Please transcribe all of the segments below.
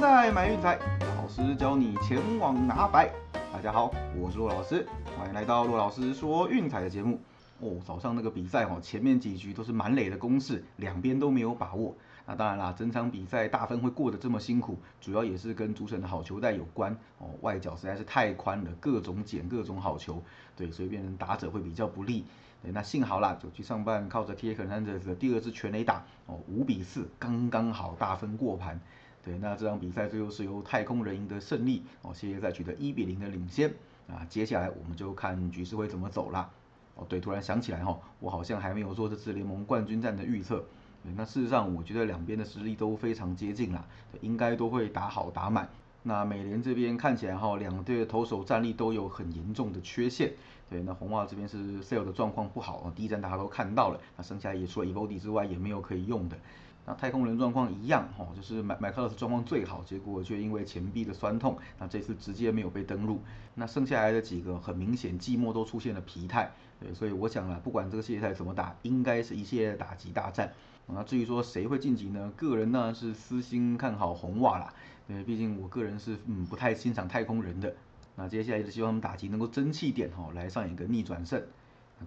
赛买运彩，老师教你前往拿白。大家好，我是骆老师，欢迎来到骆老师说运彩的节目。哦，早上那个比赛哦，前面几局都是满垒的攻势，两边都没有把握。那当然啦，整场比赛大分会过得这么辛苦，主要也是跟主审的好球带有关。哦，外角实在是太宽了，各种捡各种好球，对，所以变成打者会比较不利。对，那幸好啦，九局上半靠着 T. K. 南德的第二支全垒打，哦，五比四，刚刚好大分过盘。对，那这场比赛最后是由太空人赢得胜利，哦，谢谢赛取得一比零的领先。啊，接下来我们就看局势会怎么走啦。哦，对，突然想起来哈，我好像还没有做这次联盟冠军战的预测。那事实上，我觉得两边的实力都非常接近啦，应该都会打好打满。那美联这边看起来哈，两队的投手战力都有很严重的缺陷。对，那红袜这边是 Sale 的状况不好，第一站大家都看到了，那剩下也除了 Evody 之外也没有可以用的。那太空人状况一样哈，就是麦麦克勒斯状况最好，结果却因为前臂的酸痛，那这次直接没有被登录。那剩下来的几个很明显季末都出现了疲态，对，所以我想啊，不管这个系列赛怎么打，应该是一系列的打击大战。那至于说谁会晋级呢？个人呢是私心看好红袜啦，对，毕竟我个人是嗯不太欣赏太空人的。那接下来是希望他们打击能够争气点哈，来上演个逆转胜。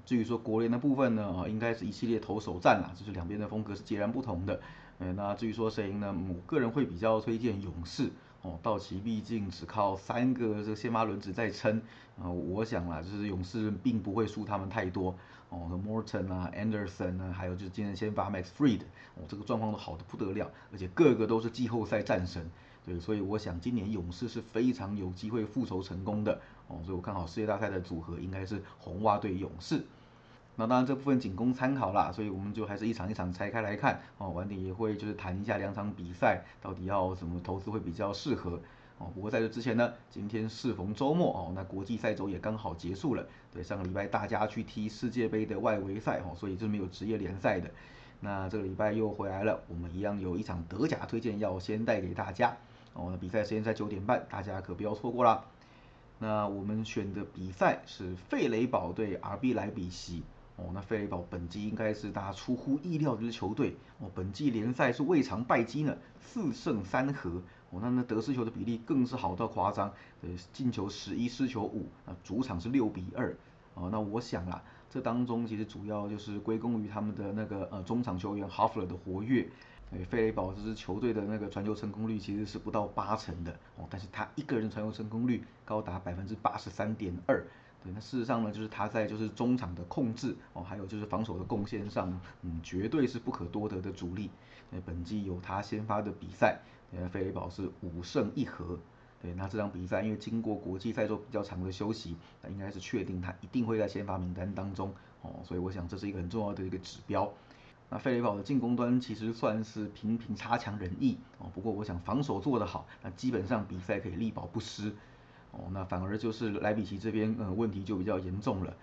至于说国联的部分呢，啊，应该是一系列投手战啦，就是两边的风格是截然不同的。嗯，那至于说谁赢呢？我个人会比较推荐勇士。哦，道奇毕竟只靠三个这个先发轮子在撑，啊，我想啦，就是勇士并不会输他们太多。哦，Morton 啊，Anderson 啊，还有就是今天先发 Max Fried，哦，这个状况都好的不得了，而且个个都是季后赛战神。对，所以我想今年勇士是非常有机会复仇成功的。哦，所以我看好世界大赛的组合应该是红袜对勇士。那当然这部分仅供参考啦，所以我们就还是一场一场拆开来看哦。晚点也会就是谈一下两场比赛到底要怎么投资会比较适合哦。不过在这之前呢，今天适逢周末哦，那国际赛周也刚好结束了。对，上个礼拜大家去踢世界杯的外围赛哦，所以是没有职业联赛的。那这个礼拜又回来了，我们一样有一场德甲推荐要先带给大家哦。那比赛时间在九点半，大家可不要错过啦。那我们选的比赛是费雷堡对 RB 莱比锡。哦，那费雷堡本季应该是大家出乎意料的支球队哦，本季联赛是未尝败绩呢，四胜三和哦，那那得失球的比例更是好到夸张，呃，进球十一，失球五，啊主场是六比二哦，那我想啊，这当中其实主要就是归功于他们的那个呃中场球员哈弗勒的活跃，呃，费雷堡这支球队的那个传球成功率其实是不到八成的哦，但是他一个人传球成功率高达百分之八十三点二。对，那事实上呢，就是他在就是中场的控制哦，还有就是防守的贡献上，嗯，绝对是不可多得的主力。那本季有他先发的比赛，呃，费雷堡是五胜一和。对，那这场比赛因为经过国际赛周比较长的休息，那应该是确定他一定会在先发名单当中哦，所以我想这是一个很重要的一个指标。那费雷堡的进攻端其实算是平平差强人意哦，不过我想防守做得好，那基本上比赛可以力保不失。哦，那反而就是莱比锡这边，呃，问题就比较严重了。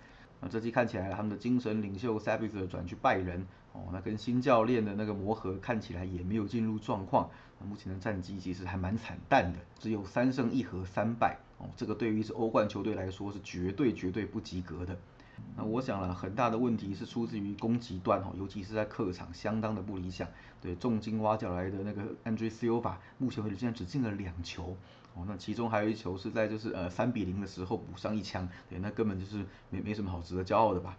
那这期看起来他们的精神领袖 s a b i t 转去拜仁，哦，那跟新教练的那个磨合看起来也没有进入状况。目前的战绩其实还蛮惨淡的，只有三胜一和三败。哦，这个对于是欧冠球队来说是绝对绝对不及格的。那我想了，很大的问题是出自于攻击端哈，尤其是在客场相当的不理想。对，重金挖角来的那个 Andre Silva，目前为止竟然只进了两球。哦，那其中还有一球是在就是呃三比零的时候补上一枪，对，那根本就是没没什么好值得骄傲的吧？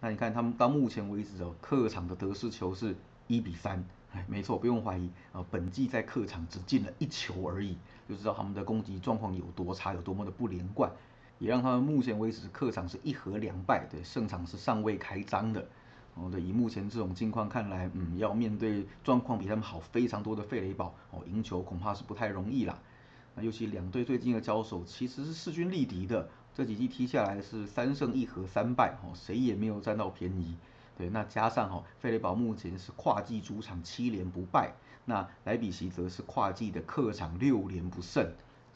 那你看他们到目前为止哦，客场的得失球是一比三，哎，没错，不用怀疑啊，本季在客场只进了一球而已，就知道他们的攻击状况有多差，有多么的不连贯，也让他们目前为止客场是一和两败，对，胜场是尚未开张的。哦，对，以目前这种境况看来，嗯，要面对状况比他们好非常多的费雷堡，哦，赢球恐怕是不太容易啦。那尤其两队最近的交手其实是势均力敌的，这几季踢下来是三胜一和三败，哦，谁也没有占到便宜。对，那加上哈，费雷堡目前是跨季主场七连不败，那莱比锡则是跨季的客场六连不胜，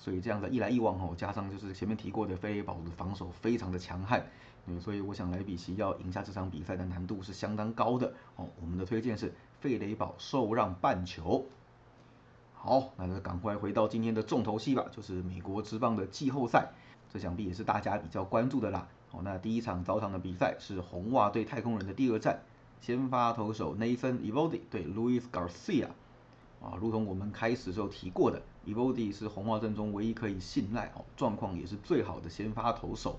所以这样的一来一往哦，加上就是前面提过的费雷堡的防守非常的强悍，嗯，所以我想莱比锡要赢下这场比赛的难度是相当高的哦。我们的推荐是费雷堡受让半球。好，那就赶快回到今天的重头戏吧，就是美国职棒的季后赛，这想必也是大家比较关注的啦。好，那第一场早场的比赛是红袜对太空人的第二战，先发投手 Nathan Eovaldi 对 Louis Garcia。啊，如同我们开始时候提过的 e v o d y 是红袜阵中唯一可以信赖哦，状况也是最好的先发投手。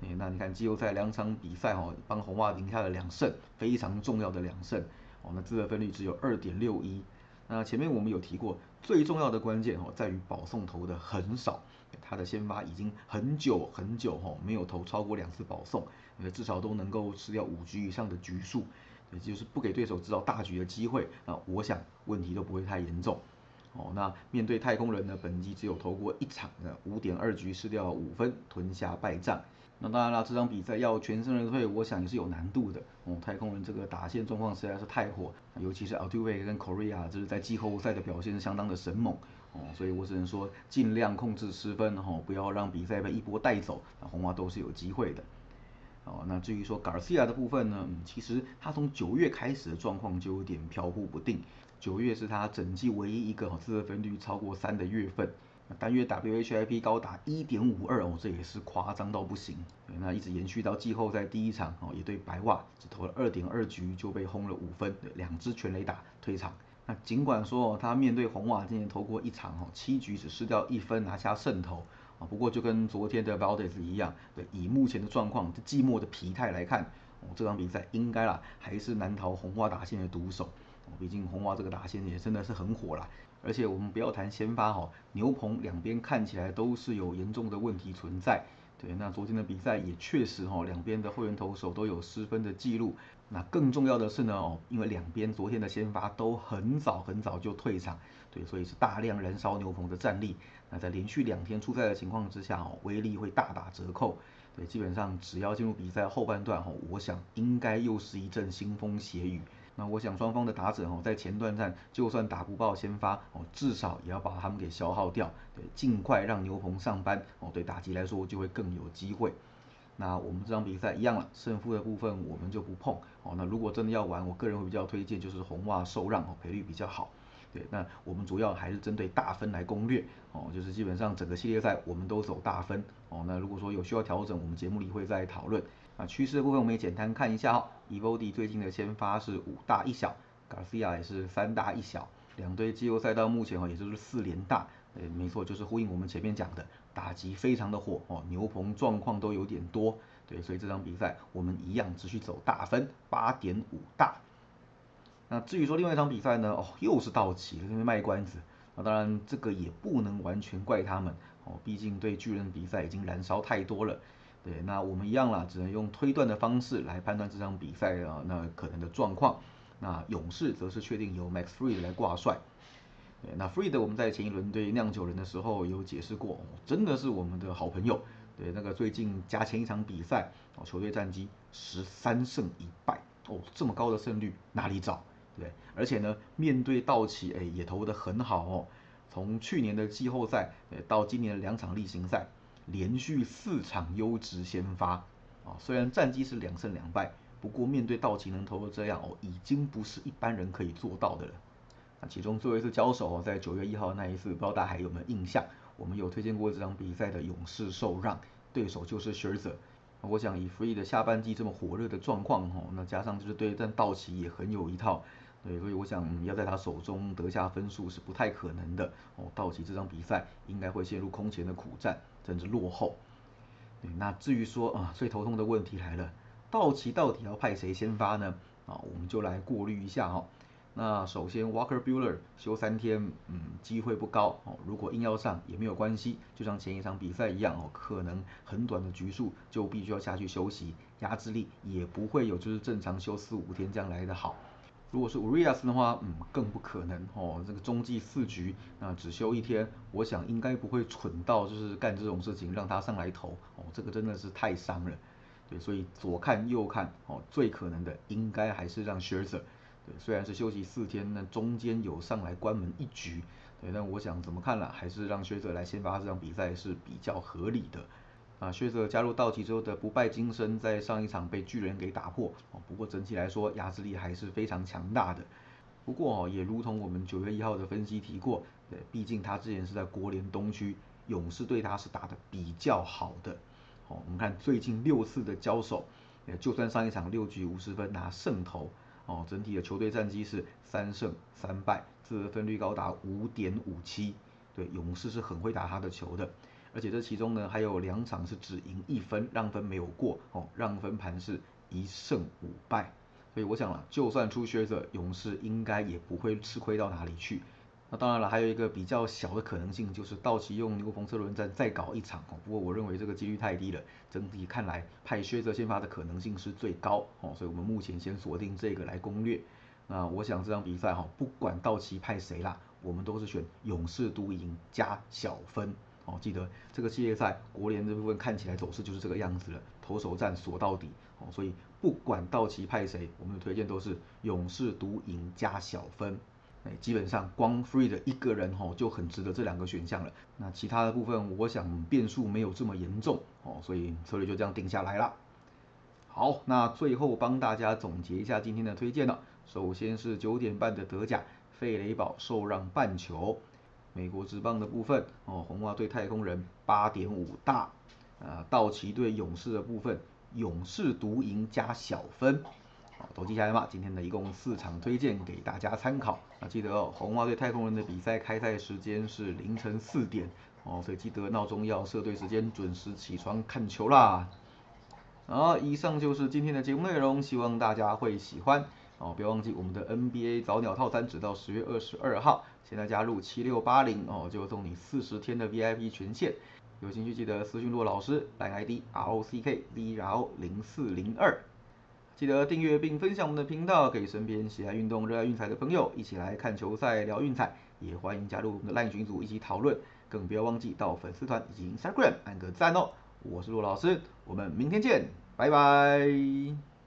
哎，那你看季后赛两场比赛哦，帮红袜赢下了两胜，非常重要的两胜哦。那自得分率只有二点六一。那前面我们有提过，最重要的关键哦，在于保送投的很少，他的先发已经很久很久哦，没有投超过两次保送，至少都能够吃掉五局以上的局数。也就是不给对手制造大局的机会，那我想问题都不会太严重。哦，那面对太空人呢，本季只有投过一场的五点二局失掉五分，吞下败仗。那当然了，这场比赛要全身而退，我想也是有难度的。哦，太空人这个打线状况实在是太火，尤其是 Altuve 跟 Korea，这是在季后赛的表现是相当的神猛。哦，所以我只能说尽量控制失分，哦，不要让比赛被一波带走，那红花都是有机会的。哦，那至于说 Garcia 的部分呢，嗯，其实他从九月开始的状况就有点飘忽不定。九月是他整季唯一一个自得分率超过三的月份，单月 WHIP 高达一点五二哦，这也是夸张到不行。那一直延续到季后赛第一场哦，也对白袜只投了二点二局就被轰了五分，两支全垒打退场。那尽管说他面对红袜今年投过一场哦，七局只失掉一分拿下胜投。啊，不过就跟昨天的 Valdez 一样，对，以目前的状况，这寂寞的疲态来看，哦，这场比赛应该啦，还是难逃红花打线的毒手。哦，毕竟红花这个打线也真的是很火啦。而且我们不要谈先发哈，牛棚两边看起来都是有严重的问题存在。对，那昨天的比赛也确实哈，两边的后援投手都有失分的记录。那更重要的是呢，哦，因为两边昨天的先发都很早很早就退场，对，所以是大量燃烧牛棚的战力。那在连续两天出赛的情况之下，哦，威力会大打折扣。对，基本上只要进入比赛后半段，哦，我想应该又是一阵腥风血雨。那我想双方的打者，哦，在前段战就算打不爆先发，哦，至少也要把他们给消耗掉，对，尽快让牛棚上班，哦，对打击来说就会更有机会。那我们这场比赛一样了，胜负的部分我们就不碰哦。那如果真的要玩，我个人会比较推荐就是红袜受让哦，赔率比较好。对，那我们主要还是针对大分来攻略哦，就是基本上整个系列赛我们都走大分哦。那如果说有需要调整，我们节目里会再讨论。啊趋势的部分我们也简单看一下哈。，Evody 最近的先发是五大一小，Garcia 也是三大一小，两队季后赛到目前哦，也就是四连大。对，没错，就是呼应我们前面讲的。打击非常的火哦，牛棚状况都有点多，对，所以这场比赛我们一样持续走大分八点五大。那至于说另外一场比赛呢，哦，又是道奇，这边卖关子。那当然这个也不能完全怪他们哦，毕竟对巨人比赛已经燃烧太多了。对，那我们一样啦，只能用推断的方式来判断这场比赛啊那可能的状况。那勇士则是确定由 Max Freed 来挂帅。对那 Freed 我们在前一轮对酿酒人的时候有解释过，真的是我们的好朋友。对，那个最近加前一场比赛，哦，球队战绩十三胜一败，哦，这么高的胜率哪里找？对，而且呢，面对道奇，哎，也投得很好哦。从去年的季后赛，呃，到今年的两场例行赛，连续四场优质先发，啊，虽然战绩是两胜两败，不过面对道奇能投得这样，哦，已经不是一般人可以做到的了。那其中最后一次交手，在九月一号那一次，不知道大家还有没有印象？我们有推荐过这场比赛的勇士受让，对手就是 Sherzer。我想以 Free 的下半季这么火热的状况，哈，那加上就是对战道奇也很有一套，对，所以我想要在他手中得下分数是不太可能的。哦，道奇这场比赛应该会陷入空前的苦战，甚至落后。对，那至于说啊，最头痛的问题来了，道奇到底要派谁先发呢？啊，我们就来过滤一下哈。那首先，Walker Bueller 休三天，嗯，机会不高哦。如果硬要上也没有关系，就像前一场比赛一样哦，可能很短的局数就必须要下去休息，压制力也不会有就是正常休四五天这样来的好。如果是 Urias 的话，嗯，更不可能哦。这个中继四局，那只休一天，我想应该不会蠢到就是干这种事情让他上来投哦，这个真的是太伤了。对，所以左看右看哦，最可能的应该还是让 Scherzer。虽然是休息四天，那中间有上来关门一局，对，但我想怎么看了，还是让薛泽来先发这场比赛是比较合理的。啊，薛泽加入道奇之后的不败金身，在上一场被巨人给打破，哦，不过整体来说压制力还是非常强大的。不过哦，也如同我们九月一号的分析提过，对，毕竟他之前是在国联东区，勇士对他是打的比较好的。哦，我们看最近六次的交手，呃就算上一场六局五十分拿胜投。哦，整体的球队战绩是三胜三败，自得分率高达五点五七。对，勇士是很会打他的球的，而且这其中呢还有两场是只赢一分，让分没有过哦，让分盘是一胜五败。所以我想了，就算出靴子，勇士应该也不会吃亏到哪里去。那当然了，还有一个比较小的可能性，就是道奇用牛棚车轮战再搞一场哦。不过我认为这个几率太低了，整体看来派靴子先发的可能性是最高哦。所以我们目前先锁定这个来攻略。那我想这场比赛哈，不管道奇派谁啦。我们都是选勇士独赢加小分哦，记得这个系列赛国联这部分看起来走势就是这个样子了，投手战锁到底哦，所以不管道奇派谁，我们的推荐都是勇士独赢加小分，哎，基本上光 free 的一个人吼就很值得这两个选项了，那其他的部分我想变数没有这么严重哦，所以策略就这样定下来了。好，那最后帮大家总结一下今天的推荐了，首先是九点半的德甲。费雷堡受让半球，美国职棒的部分哦，红袜对太空人八点五大，啊，道奇对勇士的部分，勇士独赢加小分，好，都记下来吗？今天的一共四场推荐给大家参考，啊，记得哦，红袜对太空人的比赛开赛时间是凌晨四点，哦，所以记得闹钟要设对时间，准时起床看球啦。好，以上就是今天的节目内容，希望大家会喜欢。哦，不要忘记我们的 NBA 早鸟套餐，直到十月二十二号，现在加入七六八零哦，就送你四十天的 VIP 权限。有兴趣记得私讯骆老师，来 ID R O C K D R O 零四零二。记得订阅并分享我们的频道，给身边喜爱运动、热爱运彩的朋友一起来看球赛、聊运彩。也欢迎加入我们的 LINE 群组一起讨论，更不要忘记到粉丝团以及 Instagram 按个赞哦。我是骆老师，我们明天见，拜拜。